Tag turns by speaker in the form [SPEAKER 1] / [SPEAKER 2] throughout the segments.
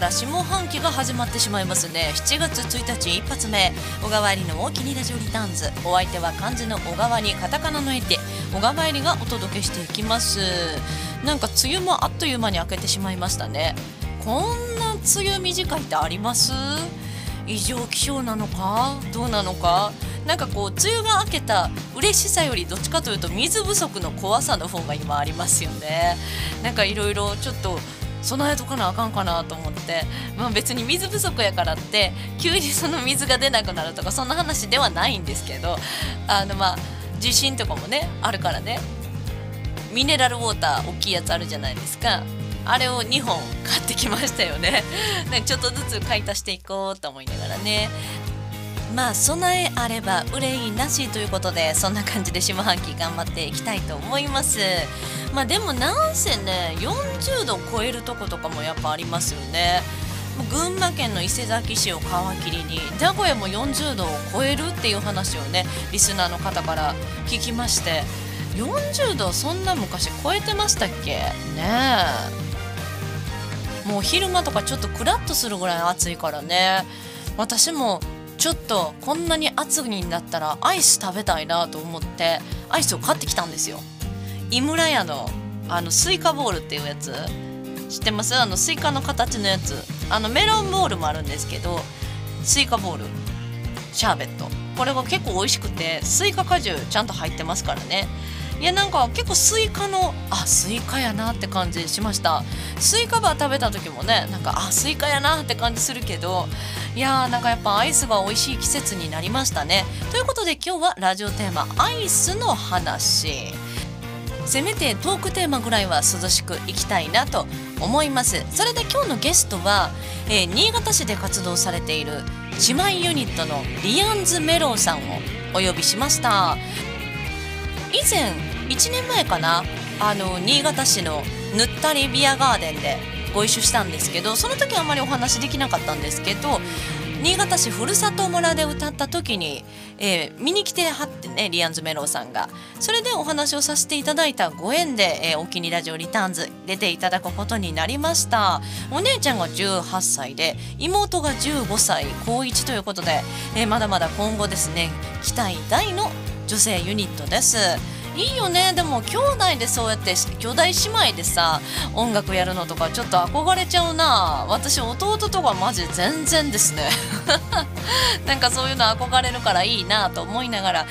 [SPEAKER 1] から下半期が始まってしまいますね。7月1日一発目。小川入りの大きにラジオリターンズ。お相手は漢字の小川にカタカナの絵で。小川入りがお届けしていきます。なんか梅雨もあっという間に明けてしまいましたね。こんな梅雨短いってあります？異常気象なのか？どうなのか？なんかこう梅雨が明けた嬉しさよりどっちかというと水不足の怖さの方が今ありますよね。なんかいろいろちょっと備えとかなあかんかなと思って、まあ、別に水不足やからって急にその水が出なくなるとかそんな話ではないんですけどあのまあ地震とかもねあるからねミネラルウォーター大きいやつあるじゃないですか。あれを2本買ってきましたよね。ちょっとずつ買い足していこうと思いながらね。まあ備えあれば憂いなしということでそんな感じで下半期頑張っていきたいと思います。まあでもなんせね40度超えるとことかもやっぱありますよね。群馬県の伊勢崎市を皮切りに名古屋も40度を超えるっていう話をねリスナーの方から聞きまして40度そんな昔超えてましたっけ？ねえ。もう昼間とかちょっとクラッとするぐらい暑いからね。私もちょっとこんなに暑になったらアイス食べたいなと思ってアイスを買ってきたんですよ。井村屋のあのスイカボールっていうやつ。知ってます？あのスイカの形のやつ。あのメロンボールもあるんですけどスイカボール。シャーベット。これが結構美味しくてスイカ果汁ちゃんと入ってますからね。いやなんか結構スイカのあスイカやなって感じしました。スイカバー食べた時もねなんかあスイカやなって感じするけどいやーなんかやっぱアイスが美味しい季節になりましたね。ということで今日はラジオテーマアイスの話。せめてトークテーマぐらいは涼しくいきたいなと思います。それで今日のゲストは、えー、新潟市で活動されている姉妹ユニットのリアンズメロンさんをお呼びしました。以前1年前かな？あの新潟市のぬったりビアガーデンでご一緒したんですけどその時あまりお話できなかったんですけど新潟市ふるさと村で歌った時に、えー、見に来てはってねリアンズメローさんが。それでお話をさせていただいたご縁で、えー、お気にラジオリターンズ出ていただくことになりました。お姉ちゃんが18歳で妹が15歳高1ということで、えー、まだまだ今後ですね期待大の女性ユニットです。いいよね。でも兄弟でそうやって兄弟姉妹でさ音楽やるのとかちょっと憧れちゃうな。私弟とかマジ全然ですね。なんかそういうの憧れるからいいなと思いながら。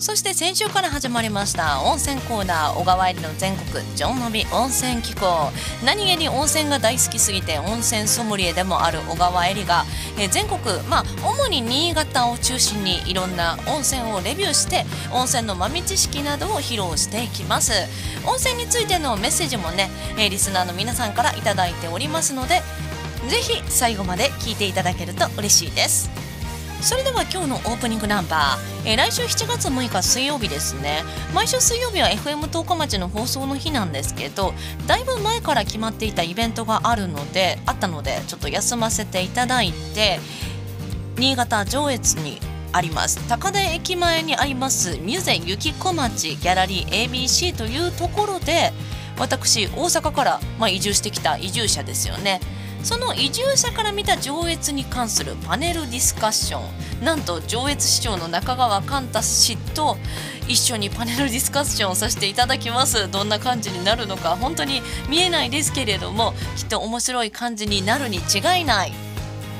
[SPEAKER 1] そして先週から始まりました温泉コーナー小川入りの全国ジョンノビ温泉機構何気に温泉が大好きすぎて温泉ソムリエでもある小川入りが、え全国まあ主に新潟を中心にいろんな温泉をレビューして温泉の豆知識などを披露していきます。温泉についてのメッセージもね、えリスナーの皆さんから頂いておりますのでぜひ最後まで聞いていただけると嬉しいです。それでは今日のオープニングナンバー、えー、来週7月6日水曜日ですね。毎週水曜日は FM 十日町の放送の日なんですけどだいぶ前から決まっていたイベントがあるのであったのでちょっと休ませていただいて新潟上越にあります。高田駅前にありますミュゼ雪小町ギャラリー ABC というところで私大阪から、まあ、移住してきた移住者ですよね。その移住者から見た上越に関するパネルディスカッション。なんと上越市長の中川寛太氏と一緒にパネルディスカッションをさせていただきます。どんな感じになるのか本当に見えないですけれどもきっと面白い感じになるに違いない。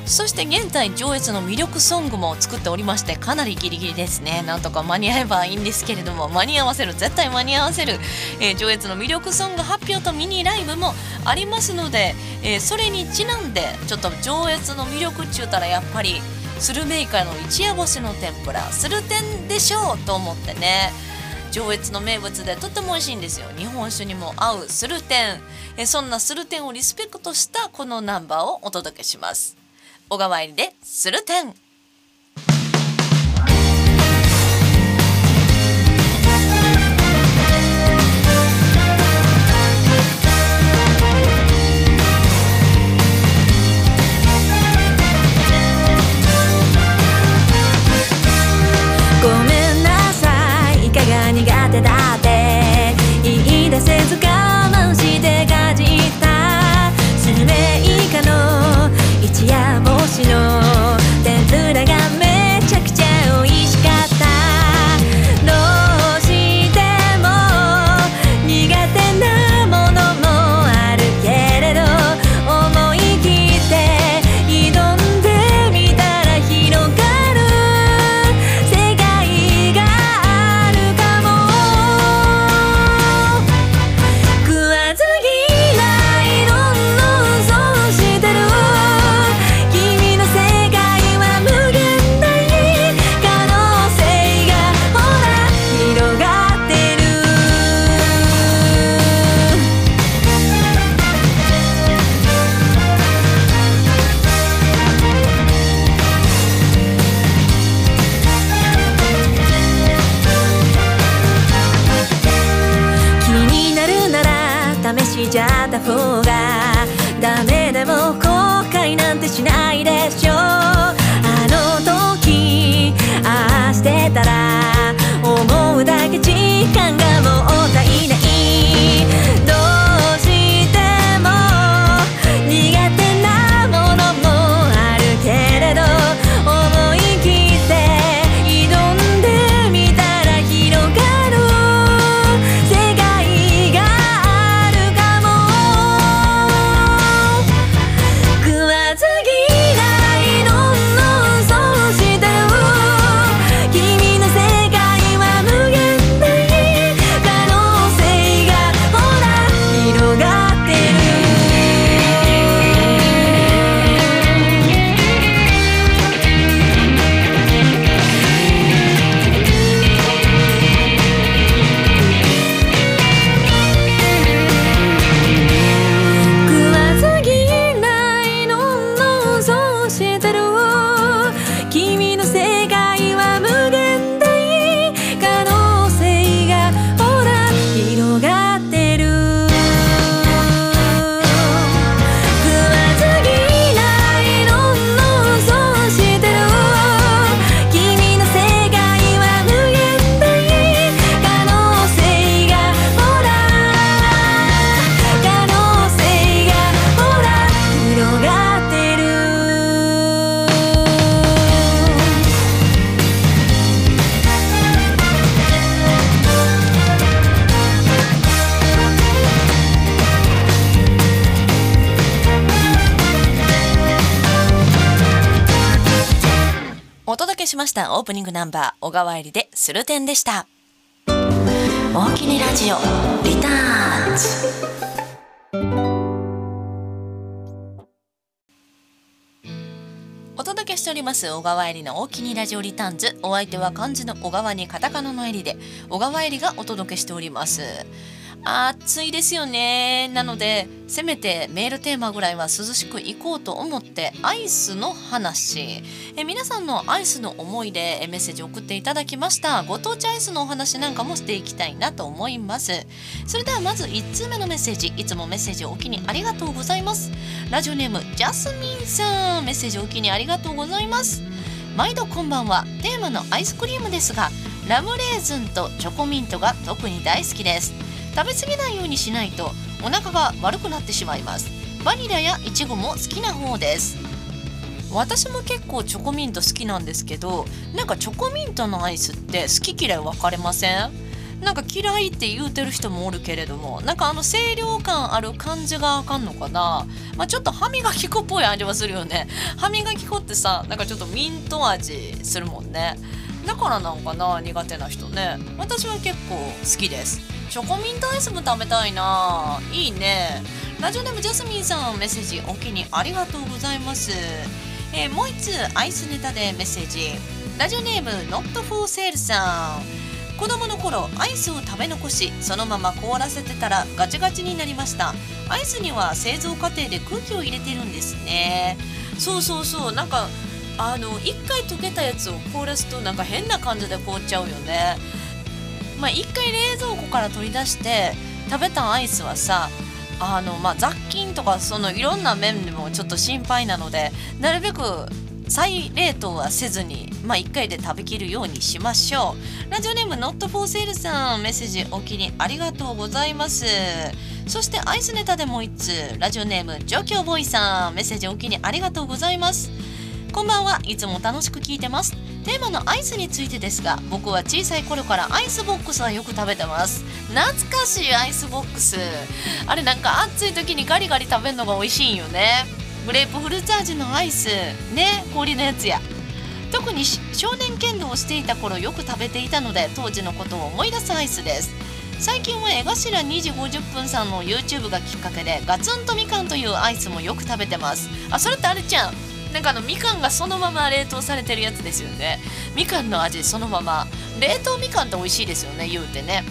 [SPEAKER 1] そして現在上越の魅力ソングも作っておりましてかなりギリギリですね。なんとか間に合えばいいんですけれども間に合わせる絶対間に合わせる、えー、上越の魅力ソング発表とミニライブもありますので、えー、それにちなんでちょっと上越の魅力っちゅうたらやっぱりスルメイカの一夜干しの天ぷらスルテンでしょうと思ってね。上越の名物でとっても美味しいんですよ。日本酒にも合うスルテンえそんなスルテンをリスペクトしたこのナンバーをお届けします。小川入りで
[SPEAKER 2] するてん。chillada fogata. お届
[SPEAKER 1] けしましたオープニングナンバー小川入りでスルテンでした。大きにラジオリターンズ。お届けしております小川えりの大きにラジオリターンズ。お相手は漢字の小川にカタカナのえりで小川えりがお届けしております。暑いですよね。なのでせめてメールテーマぐらいは涼しくいこうと思ってアイスの話。え皆さんのアイスの思いでメッセージを送っていただきました。ご当地アイスのお話なんかもしていきたいなと思います。それではまず1通目のメッセージ。いつもメッセージをおきにありがとうございます。ラジオネームジャスミンさん。メッセージをおきにありがとうございます。毎度こんばんは。テーマのアイスクリームですがラムレーズンとチョコミントが特に大好きです食べ過ぎないようにしないとお腹が悪くなってしまいます。バニラやイチゴも好きな方です。私も結構チョコミント好きなんですけどなんかチョコミントのアイスって好き嫌い分かれません？なんか嫌いって言うてる人もおるけれどもなんかあの清涼感ある感じがあかんのかな、まあ、ちょっと歯磨き粉っぽい味はするよね。歯磨き粉ってさなんかちょっとミント味するもんね。だからなんかな苦手な人ね。私は結構好きです。チョコミントアイスも食べたいな。いいね。ラジオネームジャスミンさんメッセージお気にありがとうございます、えーもう一通アイスネタでメッセージ。ラジオネーム Not for Sale さん。子供の頃アイスを食べ残しそのまま凍らせてたらガチガチになりました。アイスには製造過程で空気を入れてるんですね。そうそうそう。なんかあの一回溶けたやつを凍らすとなんか変な感じで凍っちゃうよね。まあ一回冷蔵庫から取り出して食べたアイスはさあのまあ雑菌とかそのいろんな面でもちょっと心配なのでなるべく再冷凍はせずに、まあ、1回で食べきるようにしましょう。ラジオネーム Not for Sale さんメッセージお気にありがとうございます。そしてアイスネタでもう1通ラジオネーム上京ボーイさんメッセージお気にありがとうございます。こんばんは。いつも楽しく聞いてます。テーマのアイスについてですが僕は小さい頃からアイスボックスはよく食べてます。懐かしいアイスボックス。あれなんか暑い時にガリガリ食べるのが美味しいんよね。グレープフルーツ味のアイス。ね氷のやつや。特に少年剣道をしていた頃よく食べていたので当時のことを思い出すアイスです。最近は江頭2時50分さんの YouTube がきっかけでガツンとみかんというアイスもよく食べてます。あそれってあれちゃん。なんかあのみかんがそのまま冷凍されてるやつですよね。みかんの味そのまま。冷凍みかんって美味しいですよね言うてね。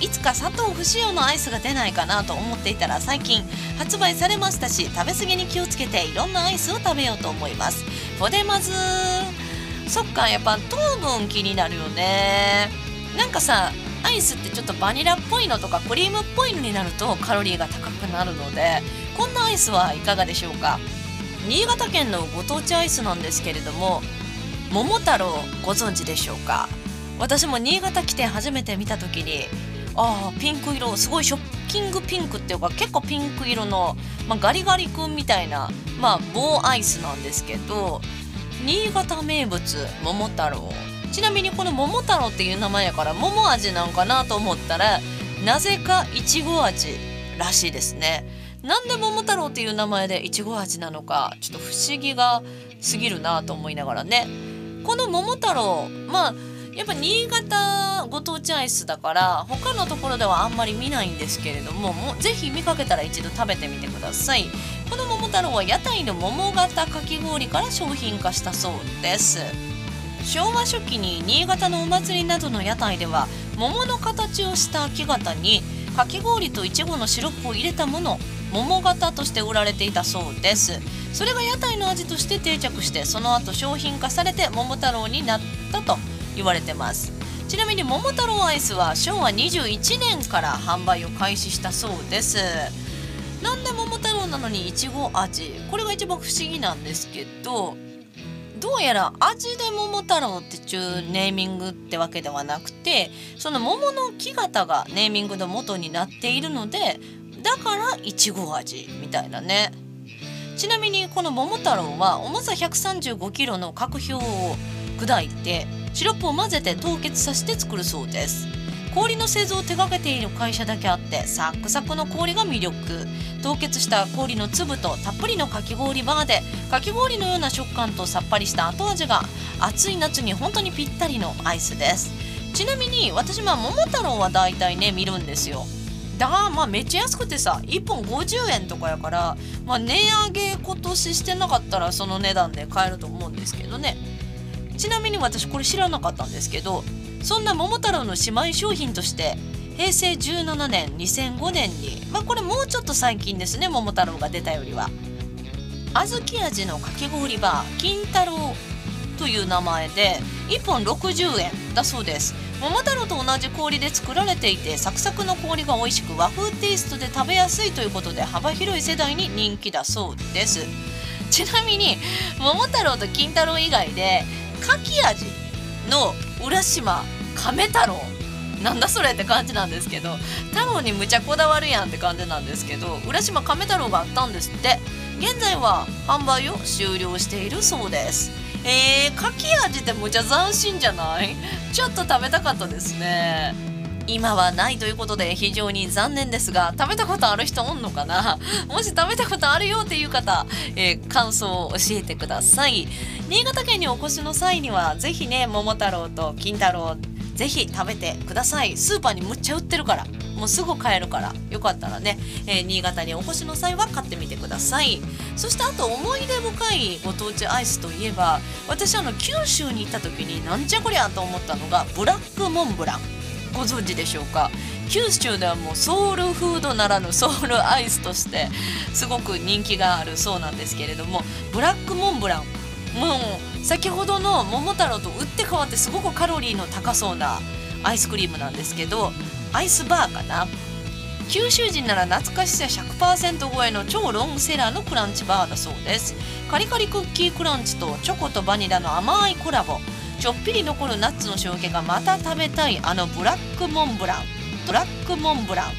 [SPEAKER 1] いつか砂糖不使用のアイスが出ないかなと思っていたら最近発売されましたし食べ過ぎに気をつけていろんなアイスを食べようと思います。ポデマズ。そっかやっぱ糖分気になるよね。なんかさアイスってちょっとバニラっぽいのとかクリームっぽいのになるとカロリーが高くなるのでこんなアイスはいかがでしょうか？新潟県のご当地アイスなんですけれども桃太郎ご存知でしょうか？私も新潟来て初めて見た時にあーピンク色すごいショッキングピンクっていうか結構ピンク色の、まあ、ガリガリ君みたいな、まあ、棒アイスなんですけど新潟名物桃太郎。ちなみにこの桃太郎っていう名前やから桃味なんかなと思ったらなぜかいちご味らしいですね。なんで桃太郎っていう名前でいちご味なのかちょっと不思議が過ぎるなと思いながらね。この桃太郎まあやっぱ新潟ご当地アイスだから他のところではあんまり見ないんですけれどももぜひ見かけたら一度食べてみてください。この桃太郎は屋台の桃型かき氷から商品化したそうです。昭和初期に新潟のお祭りなどの屋台では桃の形をした木型にかき氷といちごのシロップを入れたもの桃型として売られていたそうです。それが屋台の味として定着してその後商品化されて桃太郎になったと言われてます。ちなみに桃太郎アイスは昭和21年から販売を開始したそうです。なんで桃太郎なのにいちご味？これが一番不思議なんですけどどうやら味で桃太郎ってちゅうネーミングってわけではなくてその桃の木型がネーミングの元になっているのでだからいちご味みたいなね。ちなみにこの桃太郎は重さ 135kg の角氷を砕いてシロップを混ぜて凍結させて作るそうです。氷の製造を手掛けている会社だけあってサックサクの氷が魅力。凍結した氷の粒とたっぷりのかき氷バーでかき氷のような食感とさっぱりした後味が暑い夏に本当にぴったりのアイスです。ちなみに私は桃太郎はだいたいね見るんですよ。だがまあめっちゃ安くてさ1本50円とかやから、まあ、値上げ今年してなかったらその値段で買えると思うんですけどね。ちなみに私これ知らなかったんですけどそんな桃太郎の姉妹商品として平成17年2005年にまあこれもうちょっと最近ですね桃太郎が出たよりは。小豆味のかき氷バー金太郎という名前で1本60円だそうです。桃太郎と同じ氷で作られていてサクサクの氷が美味しく和風テイストで食べやすいということで幅広い世代に人気だそうです。ちなみに桃太郎と金太郎以外でかき味の浦島亀太郎なんだそれって感じなんですけど太郎にむちゃこだわるやんって感じなんですけど浦島亀太郎があったんですって。現在は販売を終了しているそうです。えー、かき味ってむちゃ斬新じゃない？ちょっと食べたかったですね。今はないということで非常に残念ですが食べたことある人おんのかな？もし食べたことあるよっていう方、えー感想を教えてください。新潟県にお越しの際には是非ね桃太郎と金太郎ぜひ食べてください。スーパーにむっちゃ売ってるから。もうすぐ買えるから。よかったらね、えー新潟にお越しの際は買ってみてください。そしてあと思い出深いご当地アイスといえば私あの九州に行った時になんじゃこりゃと思ったのがブラックモンブラン。ご存知でしょうか？九州ではもうソウルフードならぬソウルアイスとしてすごく人気があるそうなんですけれどもブラックモンブラン。もう先ほどの桃太郎と打って変わってすごくカロリーの高そうなアイスクリームなんですけどアイスバーかな。九州人なら懐かしさ100%超えの超ロングセラーのクランチバーだそうです。カリカリクッキークランチとチョコとバニラの甘いコラボ。ちょっぴり残るナッツの塩気がまた食べたいあのブラックモンブラン。ブラックモンブラン。